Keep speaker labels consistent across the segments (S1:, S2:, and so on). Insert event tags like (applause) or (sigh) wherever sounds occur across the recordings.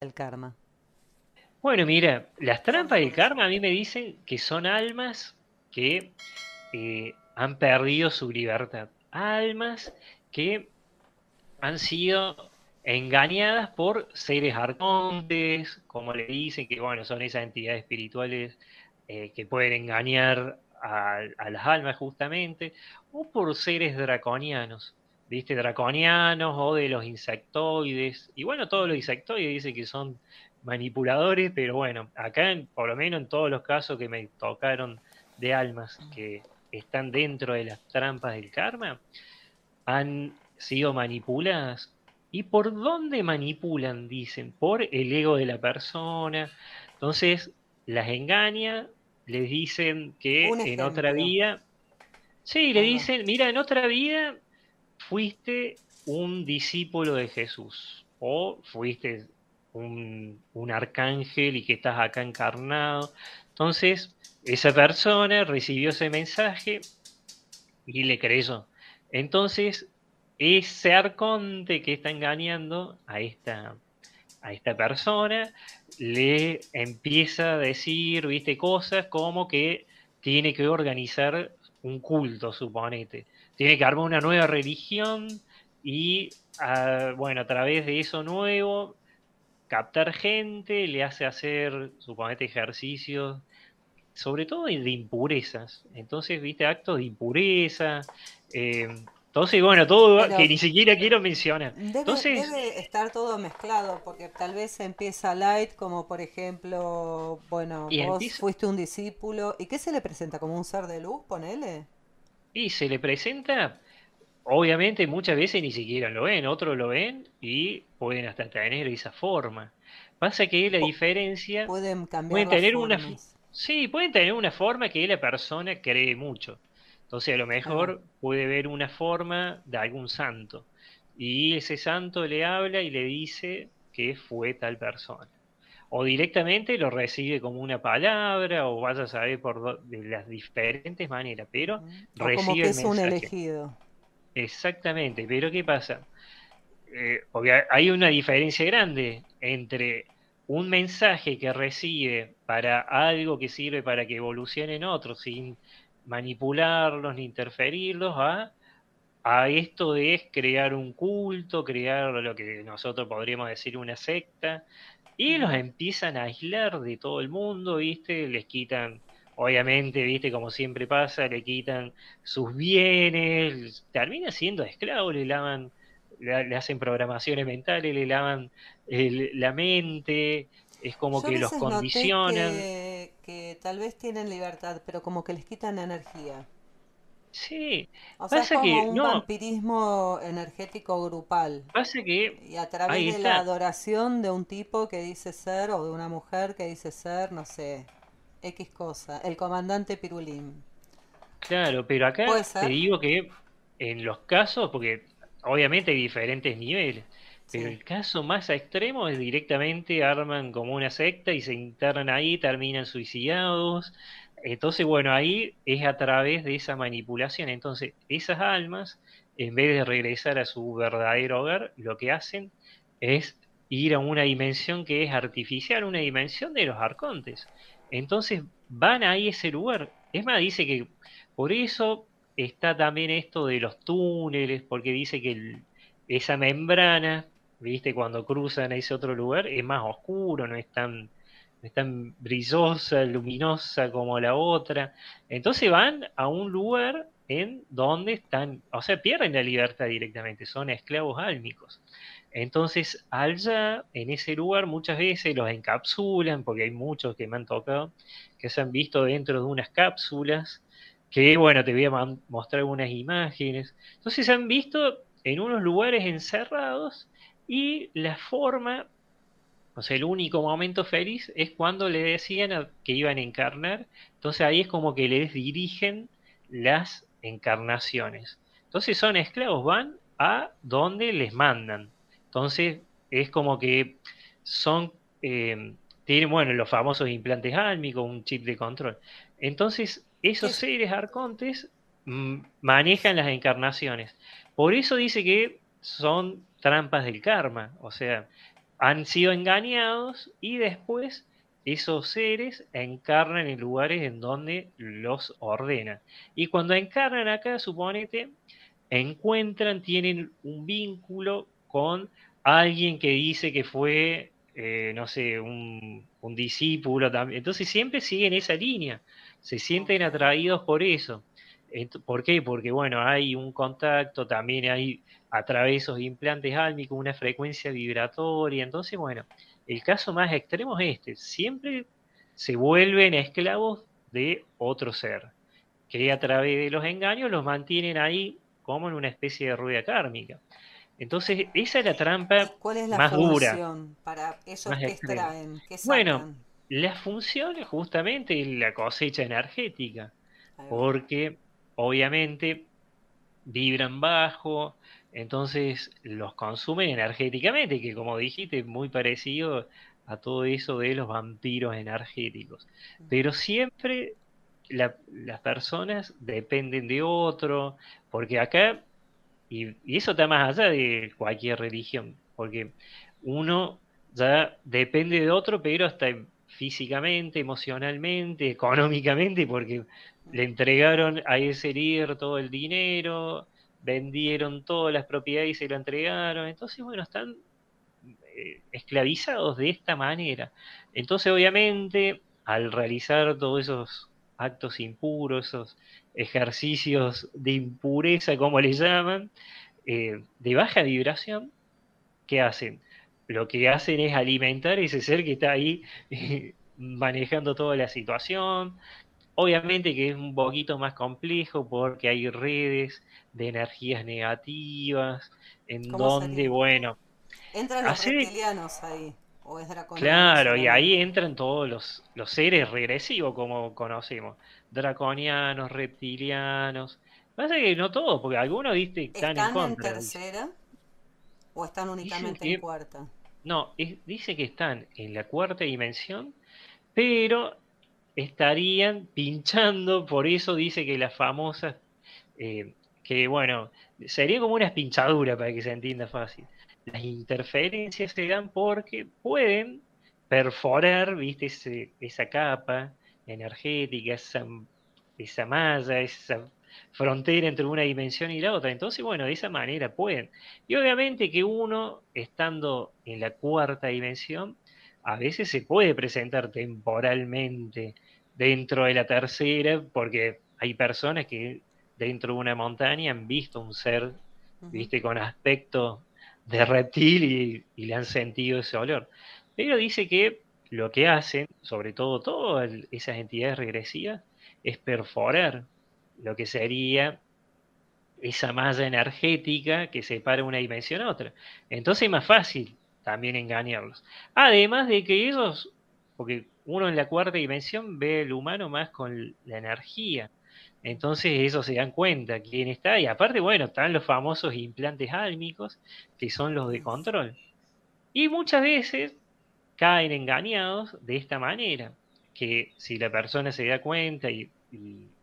S1: del karma?
S2: Bueno, mira, las trampas del karma a mí me dicen que son almas que eh, han perdido su libertad. Almas que han sido engañadas por seres arcontes, como le dicen, que bueno, son esas entidades espirituales eh, que pueden engañar a, las almas justamente, o por seres draconianos, ¿viste? Draconianos o de los insectoides. Y bueno, todos los insectoides dicen que son manipuladores, pero bueno, acá por lo menos en todos los casos que me tocaron de almas que están dentro de las trampas del karma, han sido manipuladas. ¿Y por dónde manipulan? Dicen, por el ego de la persona. Entonces, las engaña, les dicen que en otra vida, sí, le dicen, mira, en otra vida fuiste un discípulo de Jesús o fuiste un, arcángel y que estás acá encarnado. Entonces, esa persona recibió ese mensaje y le creyó. Entonces, ese arconte que está engañando a esta, a esta persona le empieza a decir, viste, cosas como que tiene que organizar un culto, suponete. Tiene que armar una nueva religión y, ah, bueno, a través de eso nuevo, captar gente, le hace hacer, suponete, ejercicios, sobre todo de impurezas. Entonces, viste, actos de impureza. Eh, entonces, bueno, todo que ni siquiera quiero mencionar.
S1: Debe,
S2: Entonces,
S1: debe estar todo mezclado, porque tal vez empieza light, como por ejemplo, bueno, vos fuiste un discípulo. ¿Y qué se le presenta? ¿Como un ser de luz, ponele?
S2: Y se le presenta, obviamente muchas veces ni siquiera lo ven, otros lo ven y pueden hasta tener esa forma. Pasa que la diferencia...
S1: Pueden cambiar
S2: pueden tener una... Sí, pueden tener una forma que la persona cree mucho. Entonces a lo mejor puede ver una forma de algún santo y ese santo le habla y le dice que fue tal persona. O directamente lo recibe como una palabra o vaya a saber por de las diferentes maneras, pero recibe como que
S1: es un elegido.
S2: Exactamente, pero ¿qué pasa? Eh, hay una diferencia grande entre un mensaje que recibe para algo que sirve para que evolucionen otros sin manipularlos ni interferirlos a, a esto de crear un culto, crear lo que nosotros podríamos decir una secta, y los empiezan a aislar de todo el mundo, ¿viste? Les quitan, obviamente, ¿viste? Como siempre pasa, le quitan sus bienes, termina siendo esclavo, le lavan, le, hacen programaciones mentales, le lavan la mente, es como que los condicionan.
S1: Que, tal vez tienen libertad, pero como que les quitan energía.
S2: Sí,
S1: o sea, es como un vampirismo energético grupal.
S2: Pasa que
S1: y a través de la adoración de un tipo que dice ser o de una mujer que dice ser, no sé, X cosa, el comandante Pirulín.
S2: Claro, pero acá te digo que en los casos, porque obviamente hay diferentes niveles. Pero el caso más extremo es directamente arman como una secta y se internan ahí, terminan suicidados. Entonces, bueno, ahí es a través de esa manipulación. Entonces, esas almas, en vez de regresar a su verdadero hogar, lo que hacen es ir a una dimensión que es artificial, una dimensión de los arcontes. Entonces, van ahí a ese lugar. Es más, dice que por eso está también esto de los túneles, porque dice que esa membrana ¿viste? Cuando cruzan a ese otro lugar es más oscuro, no es tan, tan brillosa, luminosa como la otra. Entonces van a un lugar en donde están, o sea, pierden la libertad directamente, son esclavos álmicos. Entonces, allá, en ese lugar, muchas veces los encapsulan, porque hay muchos que me han tocado, que se han visto dentro de unas cápsulas, que, bueno, te voy a mostrar unas imágenes. Entonces, se han visto en unos lugares encerrados y la forma, o sea, el único momento feliz es cuando le decían que iban a encarnar. Entonces ahí es como que les dirigen las encarnaciones. Entonces son esclavos, van a donde les mandan. Entonces es como que son, eh, tienen, bueno, los famosos implantes álmicos, un chip de control. Entonces esos seres arcontes mm, manejan las encarnaciones. Por eso dice que son trampas del karma. O sea, han sido engañados y después esos seres encarnan en lugares en donde los ordenan. Y cuando encarnan acá, suponete, encuentran, tienen un vínculo con alguien que dice que fue, eh, no sé, un, un discípulo también. Entonces siempre siguen esa línea, se sienten atraídos por eso. ¿Por qué? Porque, bueno, hay un contacto, también hay a través de esos implantes álmicos una frecuencia vibratoria. Entonces, bueno, el caso más extremo es este. Siempre se vuelven esclavos de otro ser, que a través de los engaños los mantienen ahí como en una especie de rueda kármica. Entonces, esa es la trampa
S1: ¿Cuál es la
S2: más
S1: función dura. Para esos que extraen,
S2: bueno, la función es justamente la cosecha energética, porque obviamente vibran bajo, entonces los consumen energéticamente, que como dijiste, muy parecido a todo eso de los vampiros energéticos. Pero siempre las personas dependen de otro, porque acá, y, y, eso está más allá de cualquier religión, porque uno ya depende de otro, pero hasta físicamente, emocionalmente, (laughs) económicamente, porque le entregaron a ese líder todo el dinero, vendieron todas las propiedades y se lo entregaron. Entonces, bueno, están eh, esclavizados de esta manera. Entonces, obviamente, al realizar todos esos actos impuros, esos ejercicios de impureza, como le llaman, eh, de baja vibración, ¿qué hacen? Lo que hacen es alimentar ese ser que está ahí (laughs) manejando toda la situación, Obviamente que es un poquito más complejo porque hay redes de energías negativas en donde, bueno...
S1: Entran los reptilianos ahí. ¿O es
S2: claro, y ahí entran todos los, los seres regresivos como conocemos. Draconianos, reptilianos. Pasa que no todos, porque algunos viste
S1: están, en contra. en tercera o están únicamente en cuarta?
S2: No, dice que están en la cuarta dimensión, pero estarían pinchando, por eso dice que las famosas, eh, que bueno, sería como una pinchadura para que se entienda fácil. Las interferencias se dan porque pueden perforar, viste, esa capa energética, esa, esa malla, esa frontera entre una dimensión y la otra. Entonces, bueno, de esa manera pueden. Y obviamente que uno, estando en la cuarta dimensión, a veces se puede presentar temporalmente dentro de la tercera, porque hay personas que dentro de una montaña han visto un ser, viste, con aspecto de reptil y, le han sentido ese olor. Pero dice que lo que hacen, sobre todo todas esas entidades regresivas, es perforar lo que sería esa malla energética que separa una dimensión a otra. Entonces es más fácil también engañarlos. Además de que ellos, porque uno en la cuarta dimensión ve el humano más con la energía, entonces ellos se dan cuenta quién está, y aparte, bueno, están los famosos implantes álmicos, que son los de control. Y muchas veces caen engañados de esta manera, que si la persona se da cuenta y,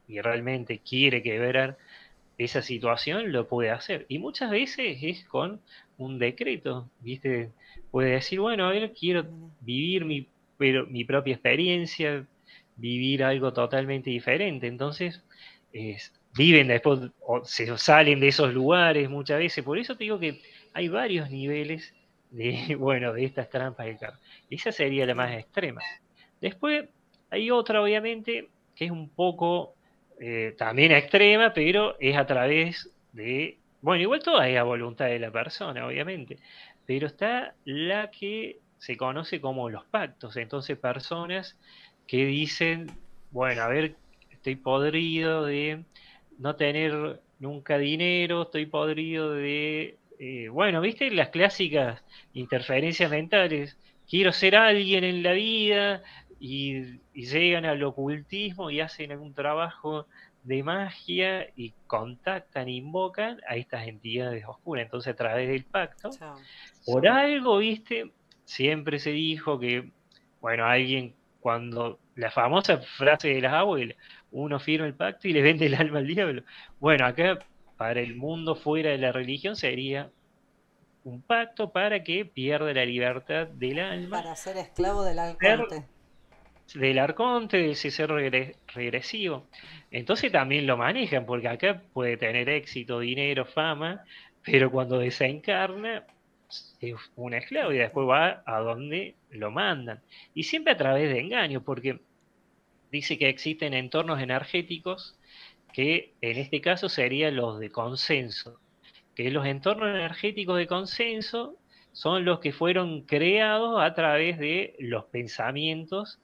S2: y realmente quiere que ver esa situación, lo puede hacer. Y muchas veces es con un decreto, ¿viste? puede decir, bueno, a ver, quiero vivir mi, pero, mi propia experiencia, vivir algo totalmente diferente. Entonces, viven después, o se salen de esos lugares muchas veces. Por eso te digo que hay varios niveles de, (laughs) bueno, de estas trampas de carne. Esa sería la más extrema. Después hay otra, obviamente, que es un poco eh, también extrema, pero es a través de, bueno, igual toda es a voluntad de la persona, obviamente, pero está la que se conoce como los pactos. Entonces, personas que dicen, bueno, a ver, estoy podrido de no tener nunca dinero, estoy podrido de, eh, bueno, viste las clásicas interferencias mentales, quiero ser alguien en la vida y, y llegan al ocultismo y hacen algún trabajo de magia y contactan, invocan a estas entidades oscuras. Entonces, a través del pacto, por algo, viste, siempre se dijo que, bueno, alguien cuando la famosa frase de las abuelas, uno firma el pacto y le vende el alma al diablo. Bueno, acá para el mundo fuera de la religión sería un pacto para que pierda la libertad del alma.
S1: Para ser esclavo del arconte.
S2: Del arconte, de ese ser regresivo. Entonces también lo manejan, porque acá puede tener éxito, dinero, fama, pero cuando desencarna es un esclavo y después va a donde lo mandan. Y siempre a través de engaños, porque dice que existen entornos energéticos que en este caso serían los de consenso, que los entornos energéticos de consenso son los que fueron creados a través de los pensamientos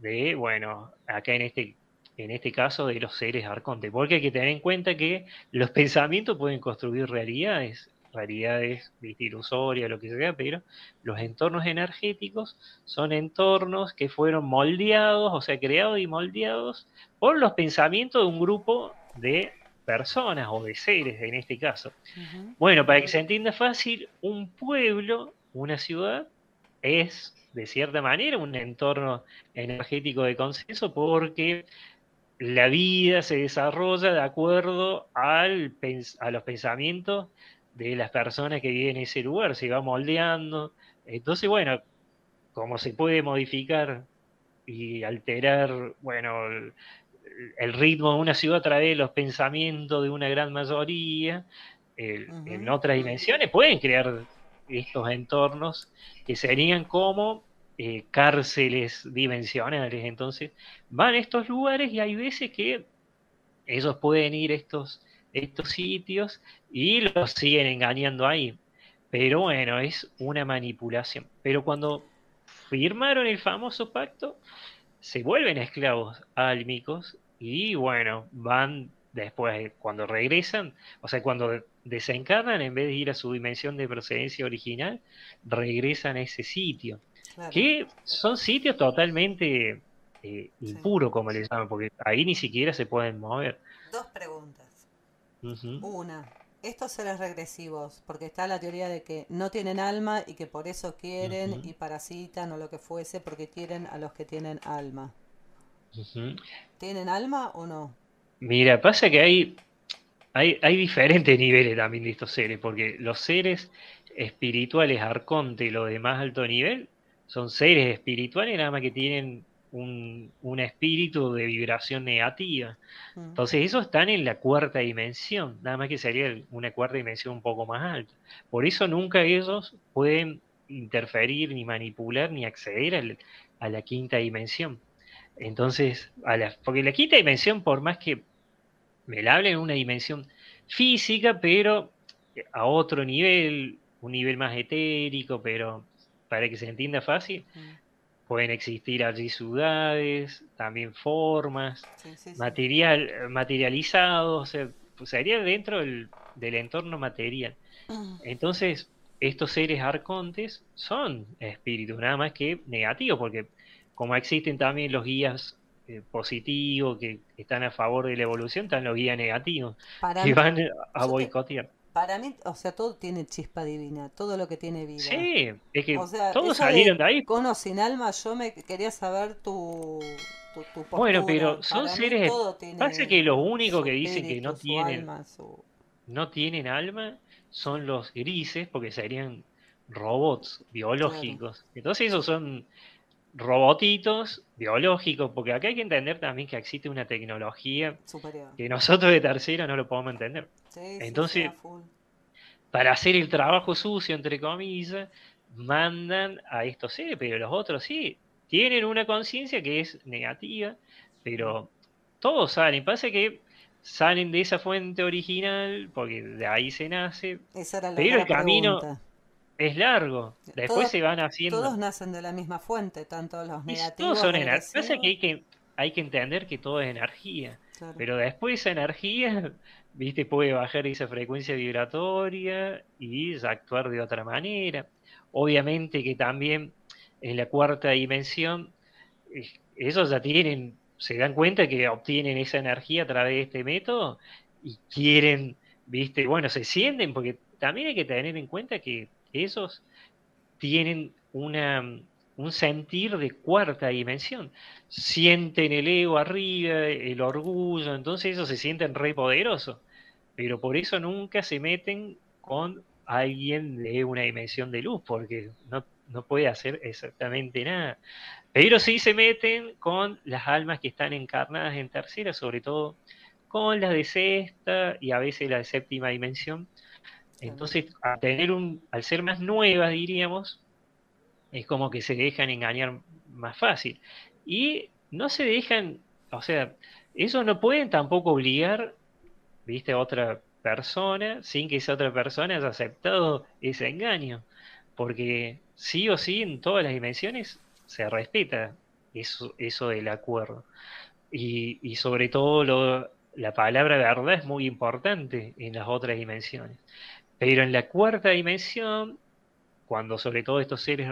S2: de, bueno, acá en este, en este caso de los seres arcontes, porque hay que tener en cuenta que los (laughs) pensamientos pueden construir realidades, realidades ilusorias, lo que sea, pero los entornos energéticos son entornos que fueron moldeados, o sea, creados y moldeados por los pensamientos de un grupo de personas o de seres en este caso. Bueno, para que se entienda fácil, un pueblo, una ciudad, es de cierta manera un entorno energético de consenso porque la vida se desarrolla de acuerdo al, a los pensamientos de las personas que viven en ese lugar, se va moldeando. Entonces, bueno, como se puede modificar y alterar, bueno, el, ritmo de una ciudad a través de los pensamientos de una gran mayoría, en otras dimensiones pueden crear estos entornos que serían como eh, cárceles dimensionales. Entonces, van a estos lugares y hay veces que ellos pueden ir a estos estos sitios y los siguen engañando ahí. Pero bueno, es una manipulación. Pero cuando firmaron el famoso pacto, se vuelven esclavos álmicos y bueno, van después, cuando regresan, o sea, cuando desencarnan, en vez de ir a su dimensión de procedencia original, regresan a ese sitio. Que son sitios totalmente eh, impuros, como les llaman, porque ahí ni siquiera se pueden mover.
S1: Dos preguntas. Una, estos seres regresivos, porque está la teoría de que no tienen alma y que por eso quieren y parasitan o lo que fuese, porque quieren a los que tienen alma. ¿Tienen alma o no?
S2: Mira, pasa que hay, hay, hay diferentes (laughs) niveles también de estos seres, porque los seres espirituales arconte y los de más alto nivel son seres espirituales nada más que tienen un, espíritu de vibración negativa. Mm. Entonces, esos están en la cuarta dimensión, nada más que sería una cuarta dimensión un poco más alta. Por eso nunca ellos pueden interferir, ni manipular, ni acceder a la, quinta dimensión. Entonces, a la, porque la quinta dimensión, por más que me la hablen en una dimensión física, pero a otro nivel, un nivel más etérico, pero para que se entienda fácil. Pueden existir allí ciudades, también formas, material, materializados, sería dentro del, entorno material. Entonces, estos seres arcontes son espíritus, nada más que negativos, porque como existen también los guías eh, positivos que están a favor de la evolución, están los guías negativos que van a boicotear.
S1: Para mí, o sea, todo tiene chispa divina, todo lo que tiene vida.
S2: Sí, es que todos salieron de, ahí.
S1: Con o sin alma, yo me quería saber tu, tu,
S2: Bueno, pero son seres. Pasa que los únicos que dicen que no tienen, no tienen alma son los grises, porque serían robots biológicos. Entonces, esos son robotitos biológicos, porque acá hay que entender también que existe una tecnología que nosotros de tercera no lo podemos entender. Entonces, para hacer el trabajo sucio, entre comillas, mandan a estos seres, pero los otros sí, tienen una conciencia que es negativa, pero todos salen. Pasa que salen de esa fuente original, porque de ahí se nace, pero el camino es largo. Después se van haciendo.
S1: Todos nacen de la misma fuente, tanto los negativos.
S2: Todos son energía. Pasa que hay, que hay que entender que todo es energía. Pero después esa energía ¿viste? Puede bajar esa frecuencia vibratoria y actuar de otra manera. Obviamente que también en la cuarta dimensión, ellos ya tienen, se dan cuenta que obtienen esa energía a través de este método y quieren, ¿viste? Bueno, se sienten, porque también hay que tener en cuenta que esos tienen una, un sentir de cuarta dimensión. Sienten el ego arriba, el orgullo, entonces ellos se sienten re poderosos pero por eso nunca se meten con alguien de una dimensión de luz, porque no, no puede hacer exactamente nada. Pero sí se meten con las almas que están encarnadas en tercera, sobre todo con las de sexta y a veces la de séptima dimensión. Entonces, al tener un, al ser más nuevas, diríamos, es como que se dejan engañar más fácil. Y no se dejan, o sea, eso no pueden tampoco obligar, viste, a otra persona sin que esa otra persona haya aceptado ese engaño. Porque sí o sí, en todas las dimensiones se respeta eso, eso del acuerdo. Y, y sobre todo lo, la palabra verdad es muy importante en las otras dimensiones. Pero en la cuarta dimensión, cuando sobre todo estos seres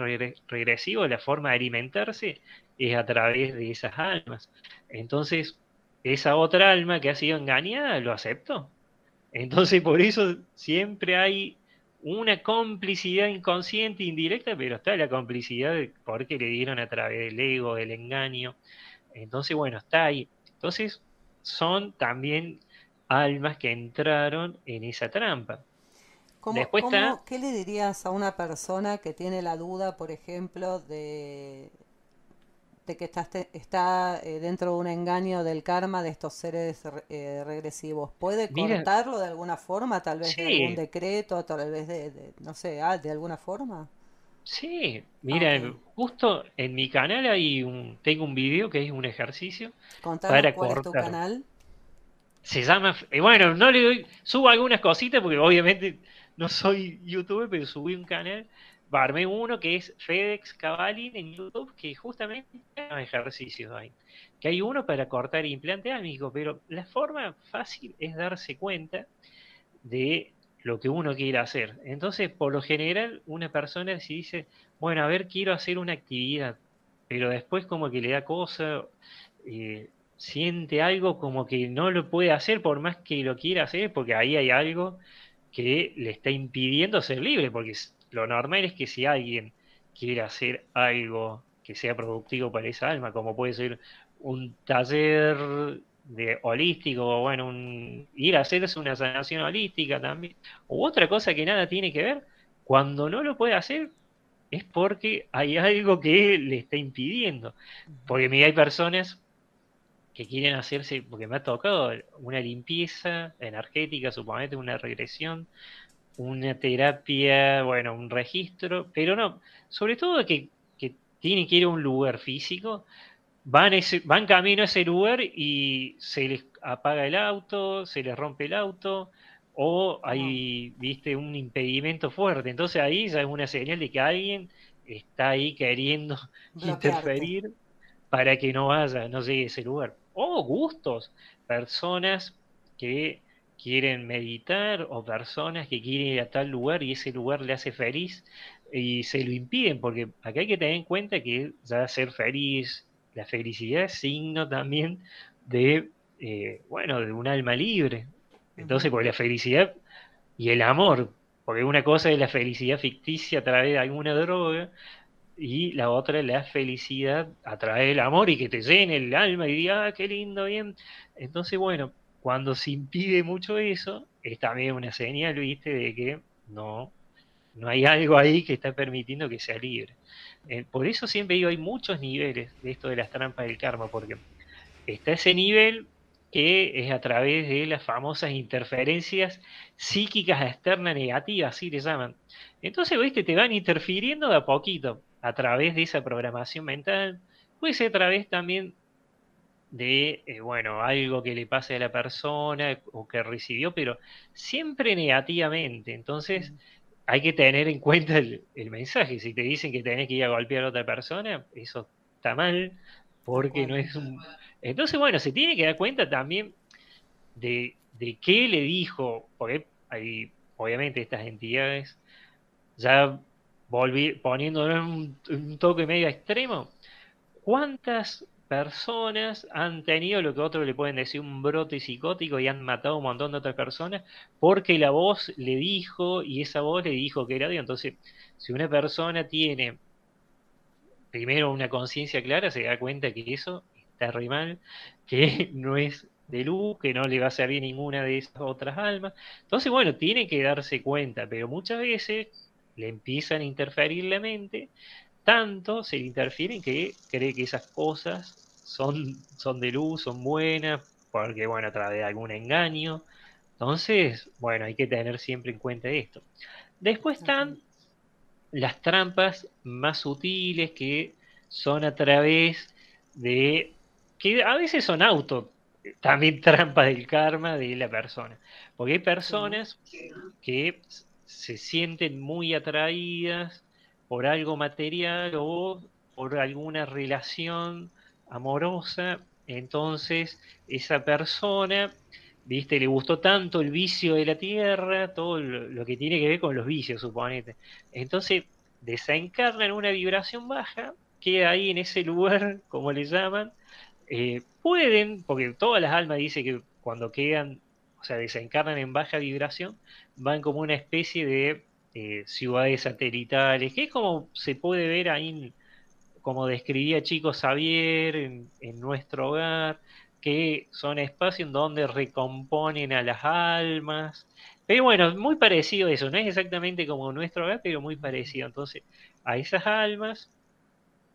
S2: regresivos, la forma de alimentarse es a través de esas almas. Entonces, esa otra alma que ha sido engañada lo aceptó. Entonces, por eso siempre hay una complicidad inconsciente, indirecta, pero está la complicidad porque le dieron a través del ego, del engaño. Entonces, bueno, está ahí. Entonces, son también almas que entraron en esa trampa.
S1: ¿Qué le dirías a una persona que tiene la duda, por ejemplo, de, de que está, está eh, dentro de un engaño del karma de estos seres eh, regresivos? ¿Puede cortarlo de alguna forma? Tal vez de algún decreto, tal vez de, no sé, ah, de alguna forma.
S2: Sí, mira, justo en mi canal hay un, tengo un video que es un ejercicio
S1: para cuál cortar. es tu canal.
S2: Se llama, eh, bueno, no le doy, subo algunas cositas porque obviamente no soy youtuber, pero subí un canal, armé uno que es FedEx Cavalin en YouTube, que justamente hay ejercicios ahí. Que hay uno para cortar implante álmico, pero la forma fácil es darse cuenta de lo que uno quiere hacer. Entonces, por lo general, una persona si dice, bueno, a ver, quiero hacer una actividad, pero después como que le da cosa, eh, siente algo como que no lo puede hacer por más que lo quiera hacer, porque ahí hay algo que le está impidiendo ser libre, porque lo normal es que si alguien quiere hacer algo que sea productivo para esa alma, como puede ser un taller de holístico, o bueno, un, ir a hacerse una sanación holística también, u otra cosa que nada tiene que ver, cuando no lo puede hacer es porque hay algo que le está impidiendo. Porque mira, hay personas que quieren hacerse, porque me ha tocado una limpieza energética, suponete una regresión, una terapia, bueno, un registro, pero no, sobre todo que, que tienen que ir a un lugar físico, van, ese, van camino a ese lugar y se les apaga el auto, se les rompe el auto, o hay, viste, un impedimento fuerte. Entonces ahí ya es una señal de que alguien está ahí queriendo (laughs) interferir para que no vaya, no llegue a ese lugar o gustos, personas que quieren meditar o personas que quieren ir a tal lugar y ese lugar le hace feliz y se lo impiden, porque acá hay que tener en cuenta que ya ser feliz, la felicidad es signo también de, eh, bueno, de un alma libre. Entonces, porque la felicidad y el amor, porque una cosa es la felicidad ficticia a través de alguna droga, y la otra la felicidad a través del amor y que te llene el alma y diga, ah, qué lindo, bien. Entonces, bueno, cuando se impide mucho eso, es también una señal, viste, de que no, no hay algo ahí que está permitiendo que sea libre. Eh, por eso siempre digo, hay muchos niveles de esto de las trampas del karma, porque está ese nivel que es a través de las famosas interferencias psíquicas externas negativas, así le llaman. Entonces, viste, te van interfiriendo de a poquito a través de esa programación mental, puede ser a través también de, eh, bueno, algo que le pase a la persona o que recibió, pero siempre negativamente. Entonces, hay que tener en cuenta el, mensaje. Si te dicen que tenés que ir a golpear a otra persona, eso está mal, porque no es un... Entonces, bueno, se tiene que dar cuenta también de, de qué le dijo, porque hay, obviamente estas entidades ya volví, poniéndolo en un, toque medio extremo, ¿cuántas personas han tenido lo que otros le pueden decir un brote psicótico y han matado a un montón de otras personas porque la voz le dijo y esa voz le dijo que era Dios? Entonces, si una persona tiene primero una conciencia clara, se da cuenta que eso está re mal, que (laughs) no es de luz que no le va a servir ninguna de esas otras almas. Entonces, bueno, tiene que darse cuenta, pero muchas veces le empiezan a interferir la mente, tanto se le interfieren que cree que esas cosas son, son de luz, son buenas, porque, bueno, a través de algún engaño. Entonces, bueno, hay que tener siempre en cuenta esto. Después están las trampas más sutiles que son a través de que a veces son auto también trampas del karma de la persona. Porque hay personas que se sienten muy atraídas por algo material o por alguna relación amorosa, entonces esa persona, viste, le gustó tanto el vicio de la tierra, todo lo, que tiene que ver con los vicios, suponete. Entonces desencarna en una vibración baja, queda ahí en ese lugar, (laughs) como le llaman, eh, pueden, porque todas las almas dicen que cuando quedan, o sea, desencarnan en baja vibración, van como una especie de eh, ciudades satelitales, que es como se puede ver ahí, como describía Chico Xavier en, nuestro hogar, que son espacios en donde recomponen a las almas. Pero bueno, muy parecido a eso, no es exactamente como nuestro hogar, pero muy parecido. Entonces, a esas almas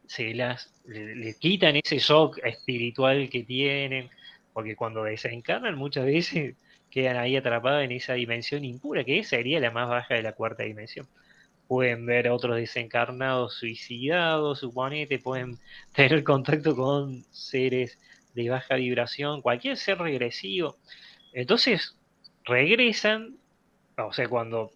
S2: se las le, quitan ese shock espiritual que tienen, porque cuando desencarnan muchas veces quedan ahí atrapados en esa dimensión impura, que sería la más baja de la cuarta dimensión. Pueden ver a otros desencarnados suicidados, suponete, pueden (laughs) tener contacto con seres de baja vibración, cualquier ser regresivo. Entonces, regresan, o sea, cuando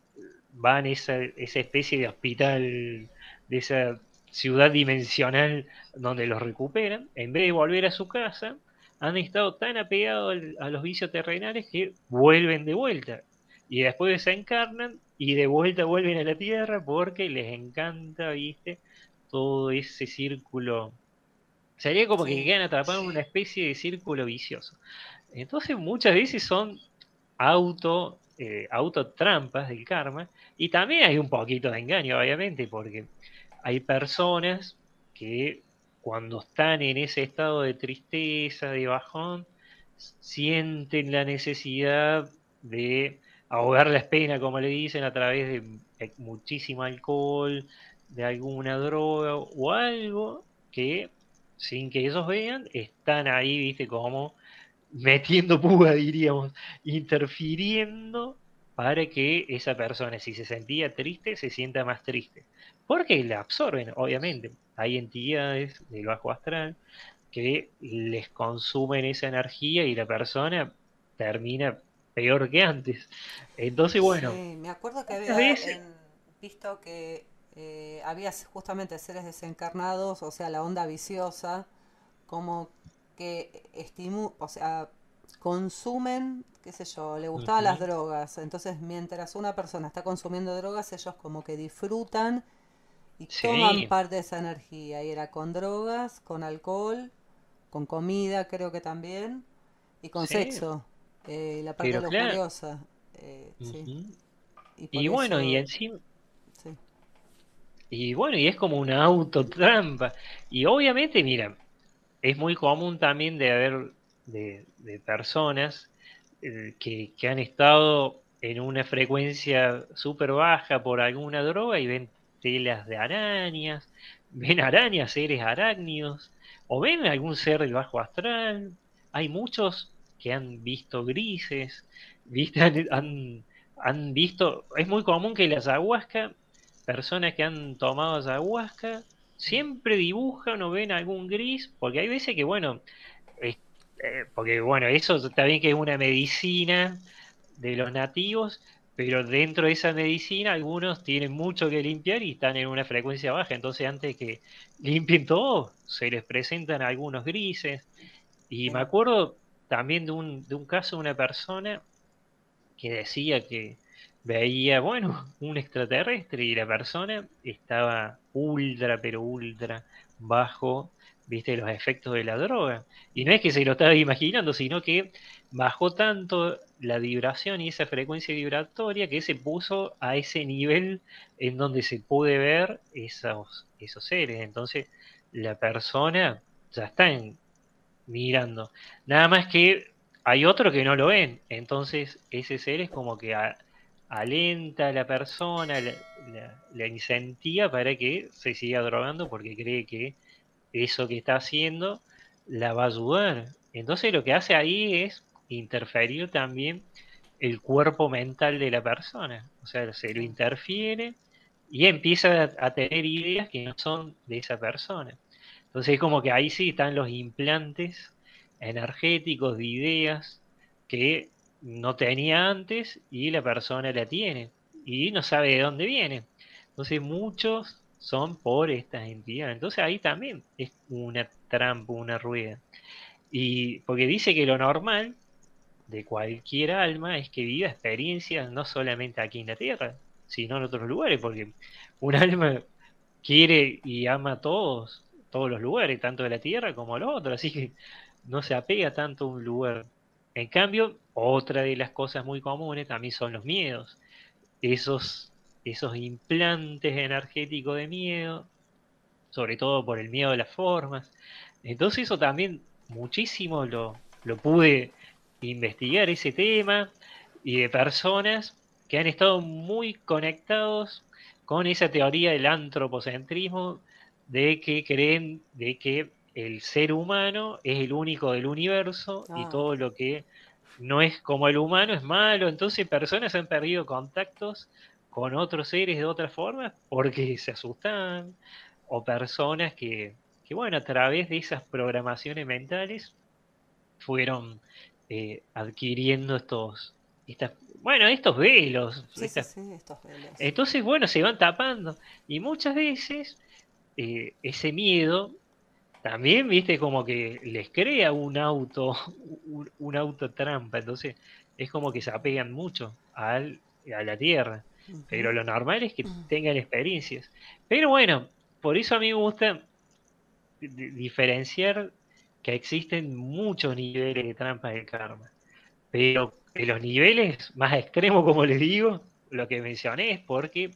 S2: van a esa, esa especie de hospital, de esa ciudad dimensional donde los recuperan, en vez de volver a su casa, han estado tan apegados a los vicios terrenales que vuelven de vuelta. Y después se encarnan y de vuelta vuelven a la tierra porque les encanta, viste, todo ese círculo. Sería como que quedan atrapados en una especie de círculo vicioso. Entonces muchas veces son auto, eh, autotrampas del karma y también hay un poquito de engaño, obviamente, porque hay personas que cuando están en ese estado de tristeza, de bajón, sienten la necesidad de ahogar las penas, como le dicen, a través de muchísimo alcohol, de alguna droga o algo que, sin que ellos vean, están ahí, viste, como metiendo puga, (laughs) diríamos, interfiriendo para que esa persona, si se sentía triste, se sienta más triste porque la absorben, obviamente. Hay entidades del bajo astral que les consumen esa energía y la persona termina peor que antes. Entonces, bueno.
S1: Sí, me acuerdo que había visto que eh, había justamente seres desencarnados, o sea, la onda viciosa, como que estimu o sea, consumen, qué sé yo, le gustaban las drogas. Entonces, mientras una persona está consumiendo drogas, ellos como que disfrutan y toman parte de esa energía. Y era con drogas, con alcohol, con comida, creo que también, y con sexo. Eh, la parte Pero
S2: eh, Y, bueno, y encima. Y bueno, y es como una autotrampa. Y obviamente, mira, es muy común también de haber de, personas eh, que, que han estado en una frecuencia súper baja por alguna droga y ven telas de arañas, ven arañas, seres arácnidos, o ven algún ser del bajo astral. Hay muchos que han visto grises. (laughs) Han, han, visto, es muy común que las ayahuasca, personas que han tomado ayahuasca, siempre dibujan o ven algún gris, porque hay veces que, bueno, eh, porque bueno, eso bien que es una medicina de los nativos, pero dentro de esa medicina algunos tienen mucho que limpiar y están en una frecuencia baja, entonces antes que limpien todo, se les presentan algunos grises. Y me acuerdo también de un, de un caso de una persona que decía que veía, bueno, un extraterrestre y la persona estaba ultra, pero ultra bajo viste, los efectos de la droga. Y no es que se lo estaba imaginando, sino que bajó tanto la vibración y esa frecuencia vibratoria que se puso a ese nivel en donde se puede ver esos, esos seres. Entonces la persona ya está mirando. Nada más que hay otro que no lo ven. Entonces ese ser es como que alenta a la persona, la, incentiva para que se siga drogando porque cree que eso que está haciendo la va a ayudar. Entonces lo que hace ahí es interferir también el cuerpo mental de la persona. O sea, se lo interfiere y empieza a, tener ideas que no son de esa persona. Entonces es como que ahí sí están los implantes energéticos de ideas que no tenía antes y la persona la tiene y no sabe de dónde viene. Entonces muchos son por estas entidades. Entonces ahí también es una trampa, una rueda. Y porque dice que lo normal de cualquier alma es que viva experiencias no solamente aquí en la Tierra, sino en otros lugares, porque un (laughs) alma quiere y ama a todos, todos los lugares, tanto de la Tierra como los otros, así que no se apega tanto a un lugar. En cambio, otra de las cosas muy comunes también son los miedos. Esos, esos implantes energéticos de miedo, sobre todo por el miedo a las formas. Entonces eso también muchísimo lo, lo pude investigar ese tema y de personas que han estado muy conectados con esa teoría del antropocentrismo de que creen de que el ser humano es el único del universo y ah. todo lo que no es como el humano es malo. Entonces personas han perdido contactos con otros seres de otra forma porque se asustan o personas que, que bueno, a través de esas programaciones mentales fueron eh, adquiriendo estos, estas, bueno, estos velos. Entonces, bueno, se van tapando. Y muchas veces eh, ese miedo también, viste, como que les crea un auto, (laughs) un, auto trampa, entonces es como que se apegan mucho al, a la tierra. Pero lo normal es que tengan experiencias. Pero bueno, por eso a mí me gusta diferenciar que existen muchos niveles de trampas del karma. Pero en los niveles más extremos, como les digo, lo que mencioné es porque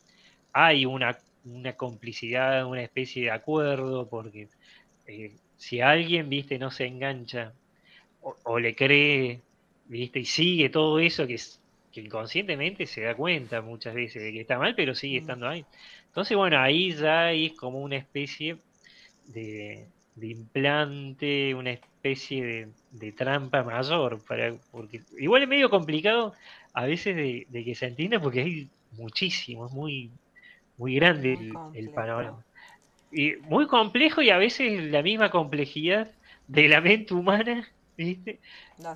S2: hay una, una complicidad, una especie de acuerdo, porque eh, si alguien, viste, no se engancha o, le cree, viste, y sigue todo eso que, que inconscientemente se da cuenta muchas veces de que está mal, pero sigue mm. estando ahí. Entonces, bueno, ahí ya es como una especie de, implante, una especie de, trampa mayor, para, porque igual es medio complicado a veces de, que se entienda porque hay muchísimo, es muy, muy grande el panorama y muy complejo y a veces la misma complejidad de la mente humana, ¿viste?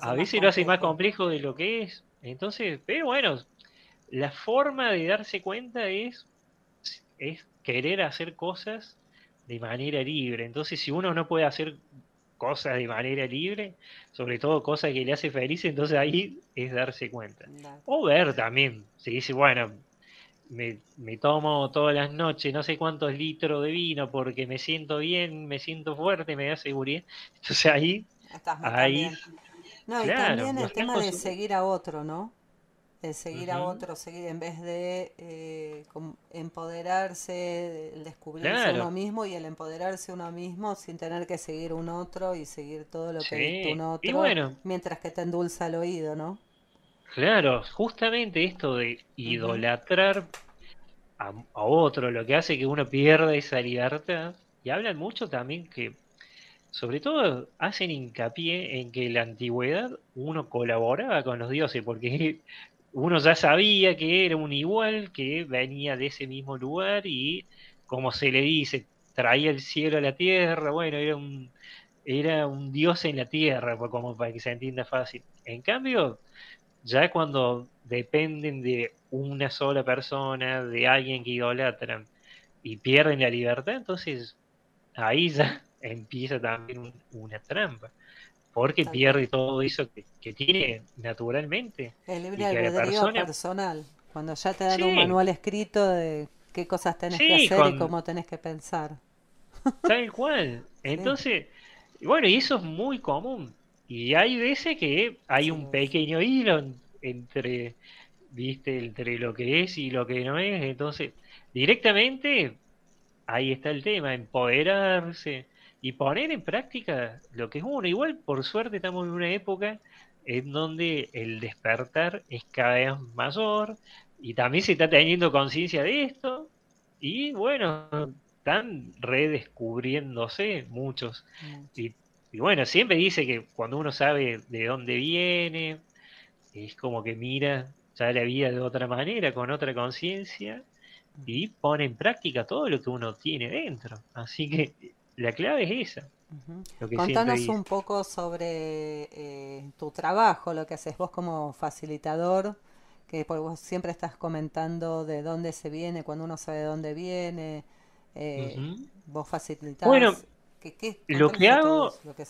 S2: a veces lo hace más complejo de lo que es. Entonces, pero bueno, la forma de darse cuenta es, es querer hacer cosas de manera libre. Entonces, si uno no puede hacer cosas de manera libre, sobre todo cosas que le hace feliz, entonces ahí es darse cuenta. O ver también, si dice, bueno, me, me, tomo todas las noches no sé cuántos litros de vino porque me siento bien, me siento fuerte, me da seguridad. (laughs) Entonces ahí... ahí
S1: no, y también el tema de seguir a otro, ¿no? El seguir a otro, seguir en vez de eh, empoderarse, el descubrirse uno mismo y el empoderarse uno mismo sin tener que seguir un otro y seguir todo lo que dice un otro, mientras que te endulza el oído, ¿no?
S2: Claro, justamente esto de idolatrar a, otro, lo que hace que uno pierda esa libertad. Y hablan mucho también que, sobre todo, hacen hincapié en que en la antigüedad uno colaboraba con los dioses, porque (laughs) uno ya sabía que era un igual, que venía de ese mismo lugar y, como se le dice, traía el cielo a la tierra, bueno, era un, era un dios en la tierra, pues, como para que se entienda fácil. En cambio, ya cuando dependen de una sola persona, de alguien que idolatran y pierden la libertad, entonces ahí ya empieza también una trampa. Porque pierde todo eso que, tiene naturalmente.
S1: El libre albedrío personal. Cuando ya te dan un manual escrito de qué cosas tenés que hacer y cómo tenés que pensar. (laughs)
S2: Tal cual. Entonces, bueno, y eso es muy común. Y hay veces que hay un pequeño hilo entre, viste, entre lo que es y lo que no es. Entonces, directamente, ahí está el tema, empoderarse y poner en práctica lo que es uno. Igual, por suerte, estamos en una época en donde el despertar es cada vez mayor y también se está teniendo conciencia de esto y bueno, están redescubriéndose muchos. Y, bueno, siempre dice que cuando uno sabe de dónde viene, es como que mira ya la vida de otra manera, con otra conciencia, y pone en práctica todo lo que uno tiene dentro. Así que la clave es esa.
S1: Contanos un poco sobre eh, tu trabajo, lo que haces vos como facilitador, que vos siempre estás comentando de dónde se viene, cuando uno sabe de dónde viene, eh, vos facilitas.
S2: Bueno, lo que hago, lo que,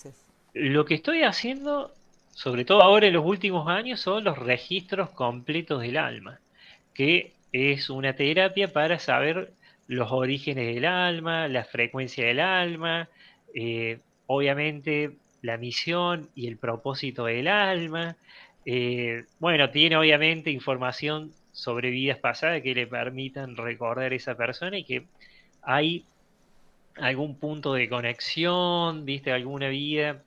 S2: lo que estoy haciendo, sobre todo ahora en los últimos años, son los registros completos del alma, que es una terapia para saber los orígenes del alma, la frecuencia del alma, eh, obviamente la misión y el propósito del alma. Eh, bueno, tiene obviamente información sobre vidas pasadas que le permitan recordar a esa persona y que hay algún punto de conexión, viste, alguna vida.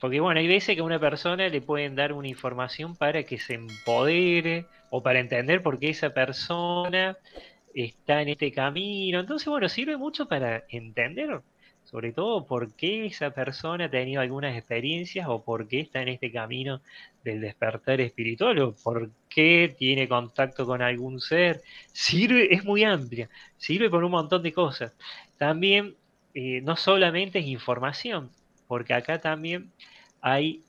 S2: Porque bueno, hay veces que a una persona le pueden dar una información para que se empodere o para entender por qué esa persona está en este camino. Entonces, bueno, sirve mucho para entender sobre todo por qué esa persona ha tenido algunas experiencias o por qué está en este camino del despertar espiritual o por qué tiene contacto con algún ser. Sirve, es muy amplia, sirve por un montón de cosas. También eh, no solamente es información, porque acá también hay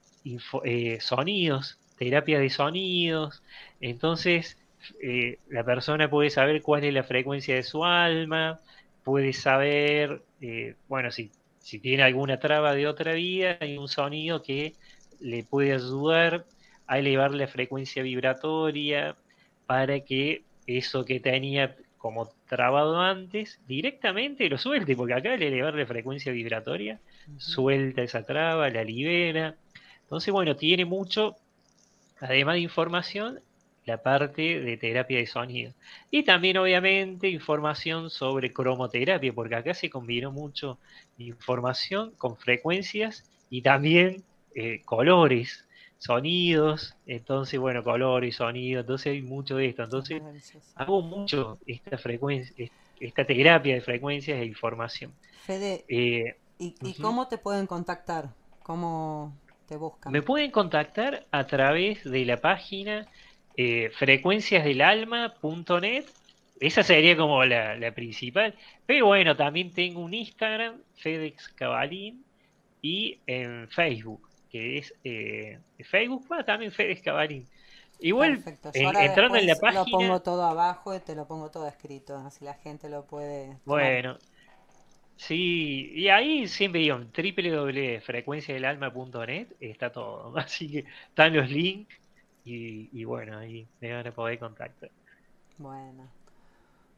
S2: eh, sonidos, terapia de sonidos, entonces eh, la persona puede saber cuál es la frecuencia de su alma, puede saber, eh, bueno, si, si tiene alguna traba de otra vida, hay un sonido que le puede ayudar a elevar la frecuencia vibratoria para que eso que tenía como trabado antes, directamente lo suelte, porque acá al elevar la frecuencia vibratoria, suelta esa traba, la libera. Entonces, bueno, tiene mucho, además de información, la parte de terapia de sonido. Y también, obviamente, información sobre cromoterapia, porque acá se combinó mucho información con frecuencias y también eh, colores, sonidos. Entonces, bueno, colores, sonidos, entonces hay mucho de esto. Entonces, hago mucho esta frecuencia, esta terapia de frecuencias e información.
S1: Fede, eh, ¿y, cómo te pueden contactar? ¿Cómo te buscan?
S2: Me pueden contactar a través de la página eh, frecuenciasdelalma.net. Esa sería como la, principal. Pero bueno, también tengo un Instagram, FedEx Cabalín, y en Facebook, que es eh, Facebook, también FedEx Cabalín. Igual,
S1: entrando en la página. Lo pongo todo abajo y te lo pongo todo escrito, así la gente lo puede.
S2: Bueno, sí, y ahí siempre digo, www.frecuenciadelalma.net está todo. (laughs) Así que están los links y, bueno, ahí me van a poder contactar.
S1: Bueno,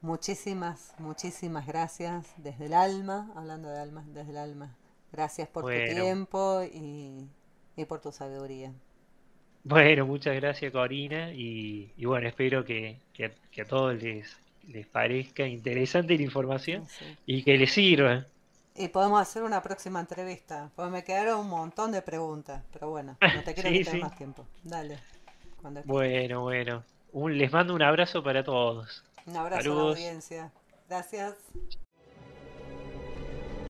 S1: muchísimas, muchísimas gracias desde el alma, hablando de alma, desde el alma. Gracias por tu tiempo y, por tu sabiduría.
S2: Bueno, muchas gracias Corina y, bueno, espero que, a todos les, les parezca interesante la información y que les sirva.
S1: Y podemos hacer una próxima entrevista, porque me quedaron un montón de preguntas, pero bueno, no te (laughs) quiero quitar más tiempo. Dale.
S2: Bueno, bueno. Un, les mando un abrazo para todos.
S1: Un abrazo a la audiencia. Gracias.